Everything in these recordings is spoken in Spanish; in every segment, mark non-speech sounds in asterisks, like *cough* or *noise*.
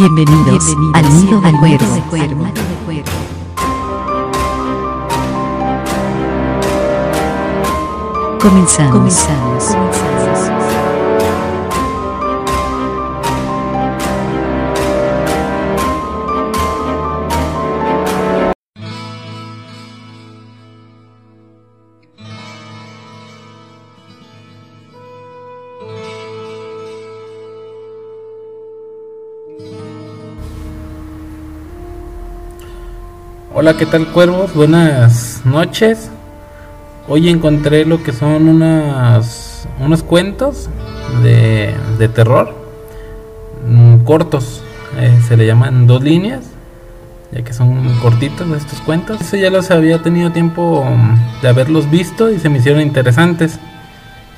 Bienvenidos, al nido del cuervo. Comenzamos. Comenzamos. Hola, ¿qué tal cuervos? Buenas noches. Hoy encontré lo que son unas, unos cuentos de, de terror mm, cortos. Eh, se le llaman dos líneas, ya que son cortitos estos cuentos. Eso ya los había tenido tiempo mm, de haberlos visto y se me hicieron interesantes.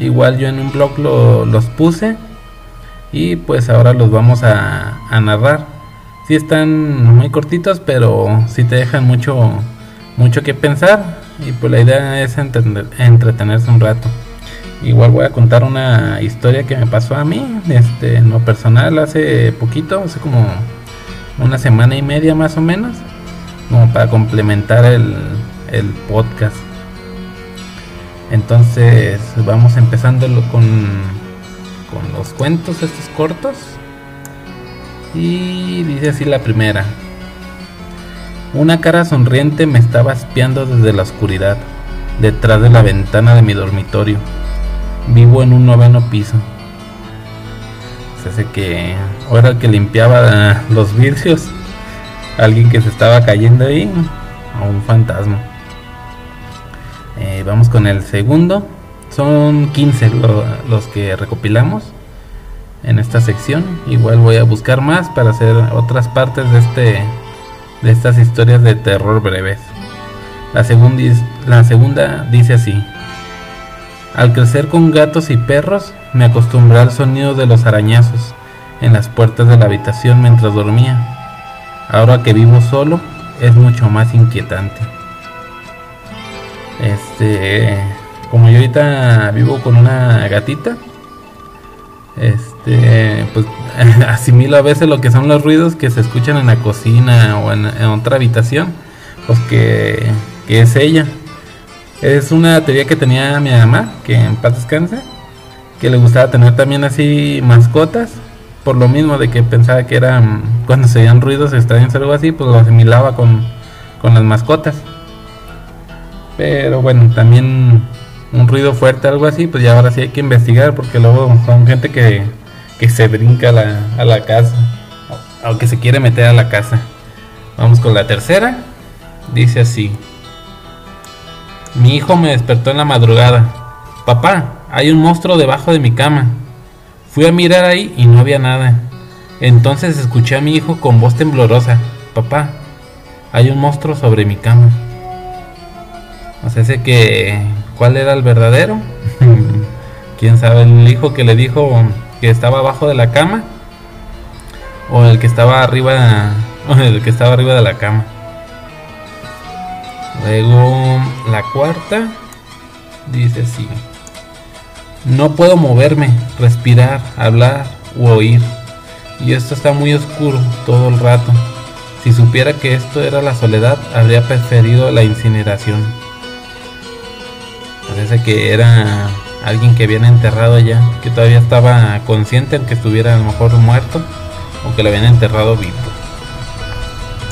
Igual yo en un blog los puse y pues ahora los vamos a, a narrar sí están muy cortitos, pero sí te dejan mucho, mucho que pensar. Y pues la idea es entretenerse un rato. Igual voy a contar una historia que me pasó a mí, este, en lo personal, hace poquito, hace como una semana y media más o menos, como para complementar el, el podcast. Entonces vamos empezando con, con los cuentos estos cortos. Y dice así la primera. Una cara sonriente me estaba espiando desde la oscuridad, detrás de la ventana de mi dormitorio. Vivo en un noveno piso. Se hace que ahora que limpiaba los vidrios, alguien que se estaba cayendo ahí, o un fantasma. Eh, vamos con el segundo. Son 15 los que recopilamos en esta sección. Igual voy a buscar más para hacer otras partes de este de estas historias de terror breves. La, segunda, la segunda dice así. Al crecer con gatos y perros, me acostumbré al sonido de los arañazos en las puertas de la habitación mientras dormía. Ahora que vivo solo, es mucho más inquietante. Este, como yo ahorita vivo con una gatita, este, pues *laughs* asimilo a veces lo que son los ruidos que se escuchan en la cocina o en, otra habitación, pues que, es ella. Es una teoría que tenía mi mamá, que en paz descanse, que le gustaba tener también así mascotas, por lo mismo de que pensaba que eran, cuando se oían ruidos extraños o algo así, pues lo asimilaba con, con las mascotas. Pero bueno, también un ruido fuerte, algo así, pues ya ahora sí hay que investigar porque luego son gente que, que se brinca a la, a la casa o que se quiere meter a la casa. Vamos con la tercera. Dice así. Mi hijo me despertó en la madrugada. Papá, hay un monstruo debajo de mi cama. Fui a mirar ahí y no había nada. Entonces escuché a mi hijo con voz temblorosa. Papá, hay un monstruo sobre mi cama. O sé que cuál era el verdadero. *laughs* Quién sabe, el hijo que le dijo que estaba abajo de la cama o el que estaba arriba *laughs* o el que estaba arriba de la cama. Luego la cuarta dice así. No puedo moverme, respirar, hablar u oír. Y esto está muy oscuro todo el rato. Si supiera que esto era la soledad, habría preferido la incineración. Parece que era alguien que habían enterrado ya, que todavía estaba consciente que estuviera a lo mejor muerto o que lo habían enterrado vivo.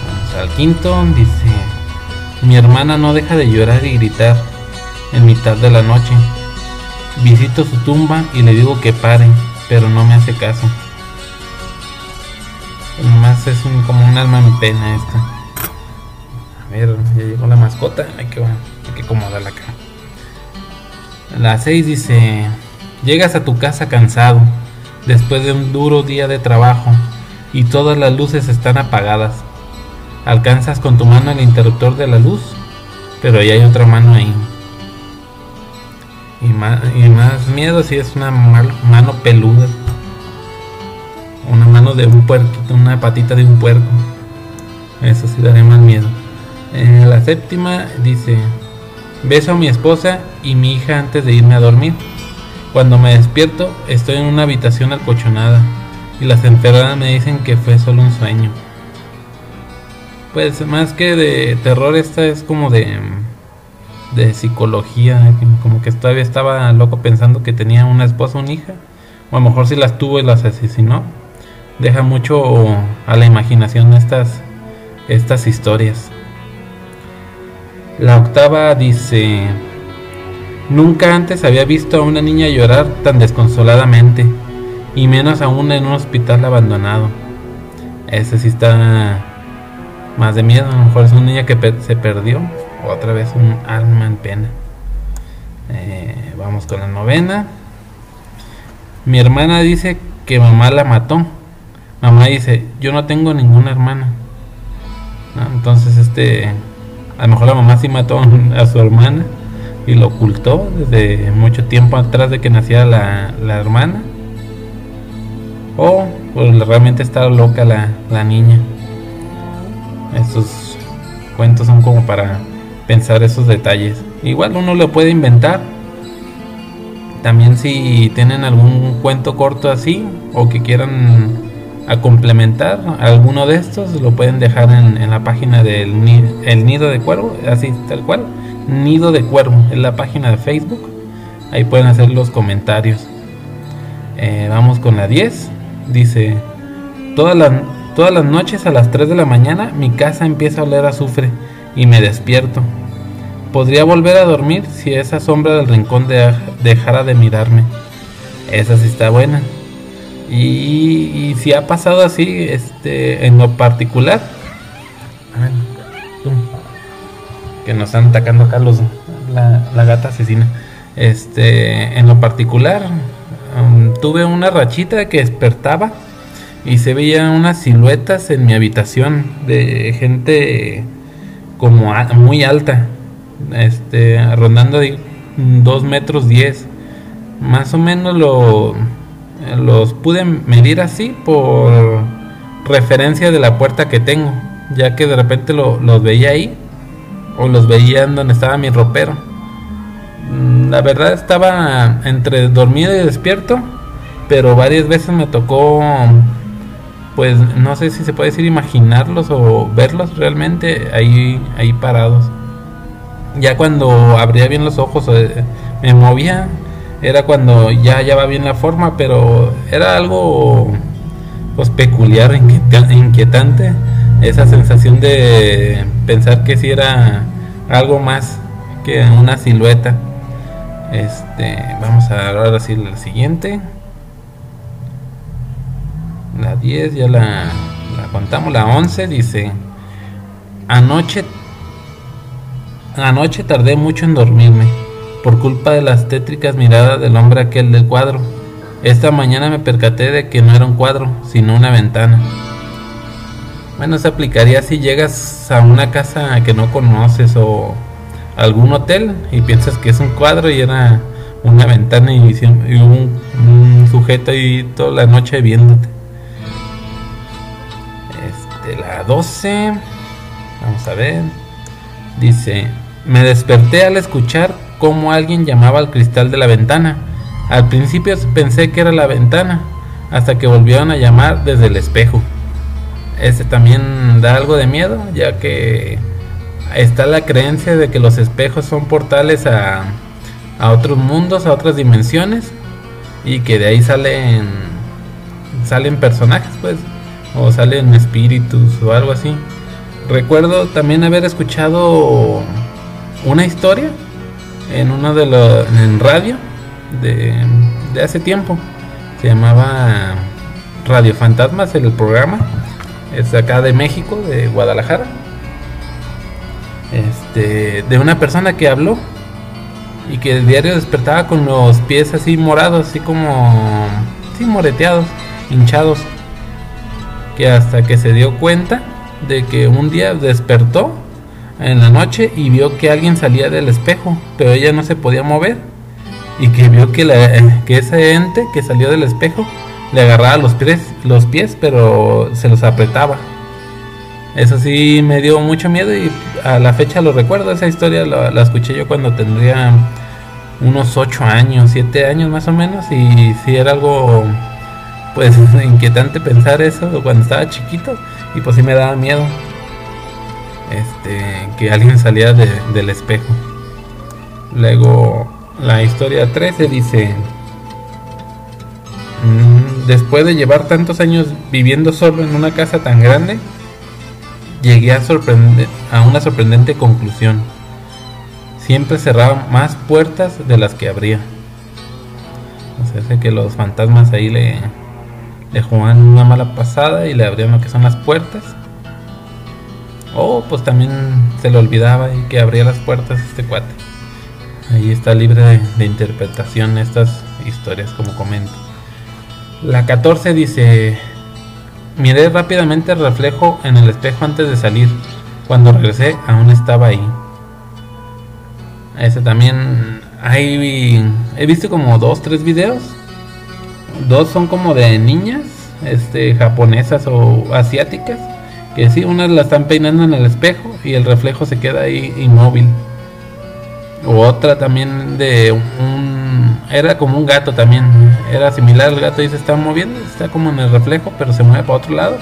Vamos al quinto, dice, mi hermana no deja de llorar y gritar en mitad de la noche. Visito su tumba y le digo que pare, pero no me hace caso. Nomás es un, como un alma en pena esta. A ver, ya llegó la mascota, hay que, hay que acomodarla acá. La 6 dice, llegas a tu casa cansado, después de un duro día de trabajo, y todas las luces están apagadas. Alcanzas con tu mano el interruptor de la luz, pero ya hay otra mano ahí. Y más, y más miedo si es una mano peluda. Una mano de un puerquito, una patita de un puerco. Eso sí daría más miedo. La séptima dice, Beso a mi esposa y mi hija antes de irme a dormir. Cuando me despierto estoy en una habitación alcochonada. y las enfermeras me dicen que fue solo un sueño. Pues más que de terror, esta es como de de psicología, como que todavía estaba loco pensando que tenía una esposa, una hija, o a lo mejor si las tuvo y las asesinó. Deja mucho a la imaginación estas estas historias. La octava dice, nunca antes había visto a una niña llorar tan desconsoladamente, y menos aún en un hospital abandonado. Ese sí está más de miedo, a lo mejor es una niña que se perdió, otra vez un alma en pena. Eh, vamos con la novena. Mi hermana dice que mamá la mató. Mamá dice, yo no tengo ninguna hermana. Entonces, este, a lo mejor la mamá sí mató a su hermana y lo ocultó desde mucho tiempo atrás de que naciera la, la hermana. O pues, realmente está loca la, la niña. Estos cuentos son como para pensar esos detalles. Igual uno lo puede inventar. También si tienen algún cuento corto así o que quieran a complementar alguno de estos, lo pueden dejar en, la página del el Nido de Cuervo, así tal cual, Nido de Cuervo, en la página de Facebook. Ahí pueden hacer los comentarios. Eh, vamos con la 10. Dice, todas las, todas las noches a las 3 de la mañana mi casa empieza a oler azufre y me despierto. Podría volver a dormir si esa sombra del rincón dejara de mirarme. Esa sí está buena. Y, si ha pasado así, este, en lo particular, que nos están atacando acá los, la, gata asesina. Este, en lo particular, um, tuve una rachita que despertaba y se veían unas siluetas en mi habitación de gente como muy alta, este, rondando de 2 metros 10. Más o menos lo los pude medir así por referencia de la puerta que tengo, ya que de repente los veía ahí o los veía en donde estaba mi ropero. Mm, la verdad estaba entre dormido y despierto, pero varias veces me tocó, pues no sé si se puede decir imaginarlos o verlos realmente ahí, ahí parados. Ya cuando abría bien los ojos, eh, me movía era cuando ya hallaba bien la forma, pero era algo pues peculiar, inquietante, esa sensación de pensar que si era algo más que una silueta. Este, vamos a ahora sí la siguiente. La 10 ya la, la contamos, la 11 dice, anoche anoche tardé mucho en dormirme por culpa de las tétricas miradas del hombre aquel del cuadro. Esta mañana me percaté de que no era un cuadro, sino una ventana. Bueno, se aplicaría si llegas a una casa que no conoces o algún hotel y piensas que es un cuadro y era una ventana y, un, sujeto ahí toda la noche viéndote. Este, la 12. Vamos a ver. Dice, me desperté al escuchar cómo alguien llamaba al cristal de la ventana. Al principio pensé que era la ventana, hasta que volvieron a llamar desde el espejo. Este también da algo de miedo, ya que está la creencia de que los espejos son portales a, a otros mundos, a otras dimensiones, y que de ahí salen salen personajes, pues, o salen espíritus o algo así. Recuerdo también haber escuchado una historia en uno de los en radio de, de hace tiempo. Se llamaba Radio Fantasmas el programa. Es acá de México de Guadalajara. Este de una persona que habló y que el diario despertaba con los pies así morados así como sí moreteados hinchados. Que hasta que se dio cuenta de que un día despertó en la noche y vio que alguien salía del espejo, pero ella no se podía mover y que vio que, la, *laughs* que ese ente que salió del espejo le agarraba los pies, los pies, pero se los apretaba. Eso sí me dio mucho miedo y a la fecha lo recuerdo. Esa historia la, escuché yo cuando tendría unos 8 años, 7 años más o menos. Y sí era algo pues *laughs* inquietante pensar eso cuando estaba chiquito y pues sí me daba miedo este que alguien salía del espejo. Luego la historia 13 dice mm, después de llevar tantos años viviendo solo en una casa tan grande llegué a a una sorprendente conclusión. Siempre cerraba más puertas de las que abría o sea, sé que los fantasmas ahí le le jugaban una mala pasada y le abrían lo que son las puertas. O pues también se le olvidaba y que abría las puertas este cuate. Ahí está libre de, interpretación estas historias, como comento. La 14 dice: Miré rápidamente el reflejo en el espejo antes de salir. Cuando regresé, aún estaba ahí. Ese también. Hay, he visto como dos, tres videos dos son como de niñas, este, japonesas o asiáticas, que sí, unas la están peinando en el espejo y el reflejo se queda ahí inmóvil. O otra también de un, era como un gato también, era similar al gato y se está moviendo, está como en el reflejo, pero se mueve para otro lado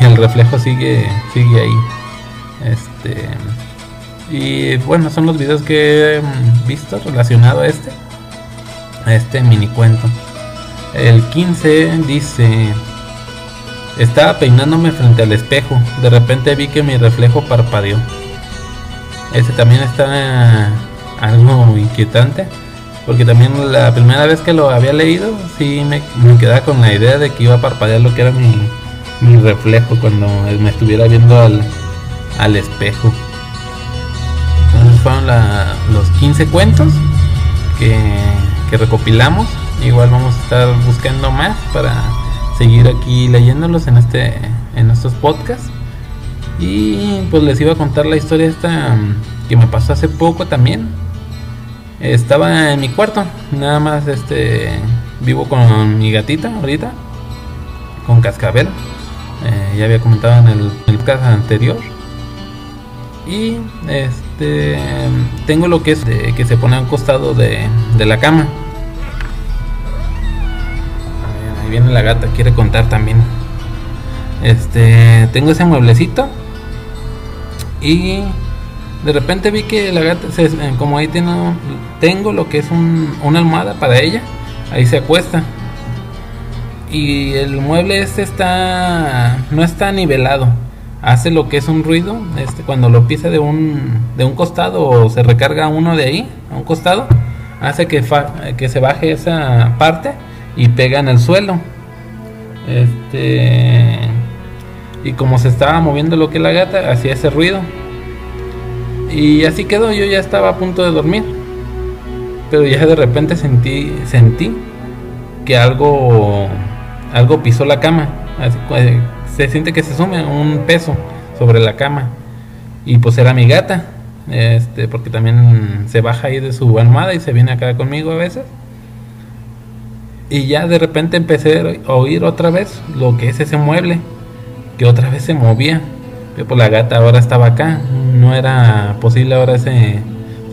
y el reflejo sigue, sigue ahí. Este, y bueno, son los videos que he visto relacionado a este, a este mini cuento. El 15 dice, estaba peinándome frente al espejo, de repente vi que mi reflejo parpadeó. Ese también está algo inquietante, porque también la primera vez que lo había leído, sí me, quedaba con la idea de que iba a parpadear lo que era mi, reflejo cuando me estuviera viendo al, espejo. Entonces fueron los 15 cuentos que, que recopilamos igual vamos a estar buscando más para seguir aquí leyéndolos en este en estos podcasts. Y pues les iba a contar la historia esta mm, que me pasó hace poco también. Estaba en mi cuarto nada más este vivo con mi gatita ahorita con cascabel. Eh, ya había comentado en el, el podcast anterior. Y este tengo lo que es de, que se pone a un costado de, de la cama viene la gata, quiere contar también. Este, tengo ese mueblecito y de repente vi que la gata, eh, como ahí tengo, tengo lo que es un, una almohada para ella, ahí se acuesta. Y el mueble este está, no está nivelado, hace lo que es un ruido, este, cuando lo pisa de un, de un costado o se recarga uno de ahí, a un costado, hace que, que se baje esa parte y pega en el suelo. Este y como se estaba moviendo lo que la gata, hacía ese ruido. Y así quedó, yo ya estaba a punto de dormir. Pero ya de repente sentí sentí que algo algo pisó la cama. Eh, se siente que se sume un peso sobre la cama. Y pues era mi gata. Este, porque también se baja ahí de su almohada y se viene acá conmigo a veces. Y ya de repente empecé a oír otra vez lo que es ese mueble, que otra vez se movía. Que por la gata ahora estaba acá, no era posible ahora ese,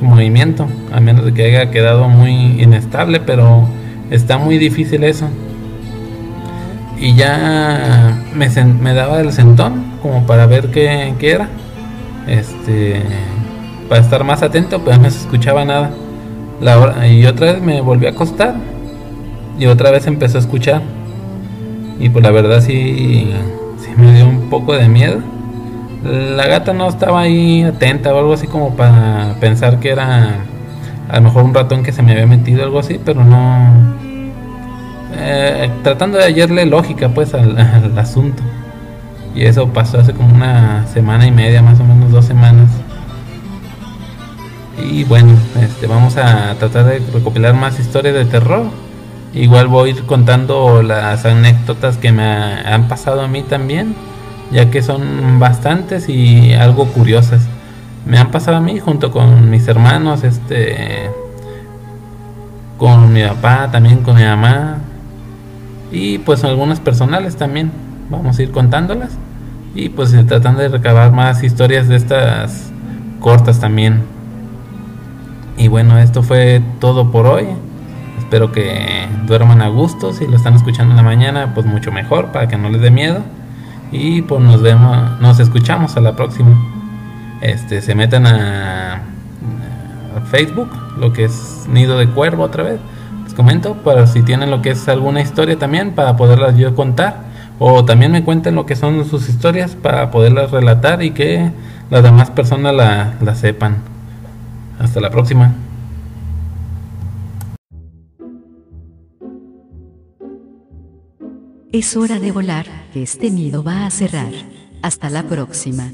movimiento, a menos de que haya quedado muy inestable, pero está muy difícil eso. Y ya me, me daba el sentón como para ver qué, qué era. Este, para estar más atento, pues no se escuchaba nada. La hora, y otra vez me volví a acostar y otra vez empezó a escuchar. Y pues la verdad sí, sí me dio un poco de miedo. La gata no estaba ahí atenta o algo así como para pensar que era a lo mejor un ratón que se me había metido algo así, pero no... Eh, tratando de hallarle lógica pues al, *laughs* al, asunto. Y eso pasó hace como una semana y media, más o menos dos semanas. Y bueno, este, vamos a tratar de recopilar más historias de terror. Igual voy a ir contando las anécdotas que me han pasado a mí también, ya que son bastantes y algo curiosas. Me han pasado a mí junto con mis hermanos, este, con mi papá, también con mi mamá y pues algunas personales también. Vamos a ir contándolas y pues tratando de recabar más historias de estas cortas también. Y bueno, esto fue todo por hoy Espero que duerman a gusto. Si lo están escuchando en la mañana, pues mucho mejor para que no les dé miedo. Y pues nos vemos, nos escuchamos a la próxima. Este, se meten a, Facebook, lo que es Nido de Cuervo otra vez. Les comento, para si tienen lo que es alguna historia también, para poderlas yo contar. O también me cuenten lo que son sus historias para poderlas relatar y que las demás personas la, la sepan. Hasta la próxima. Es hora de volar, que este nido va a cerrar. Hasta la próxima.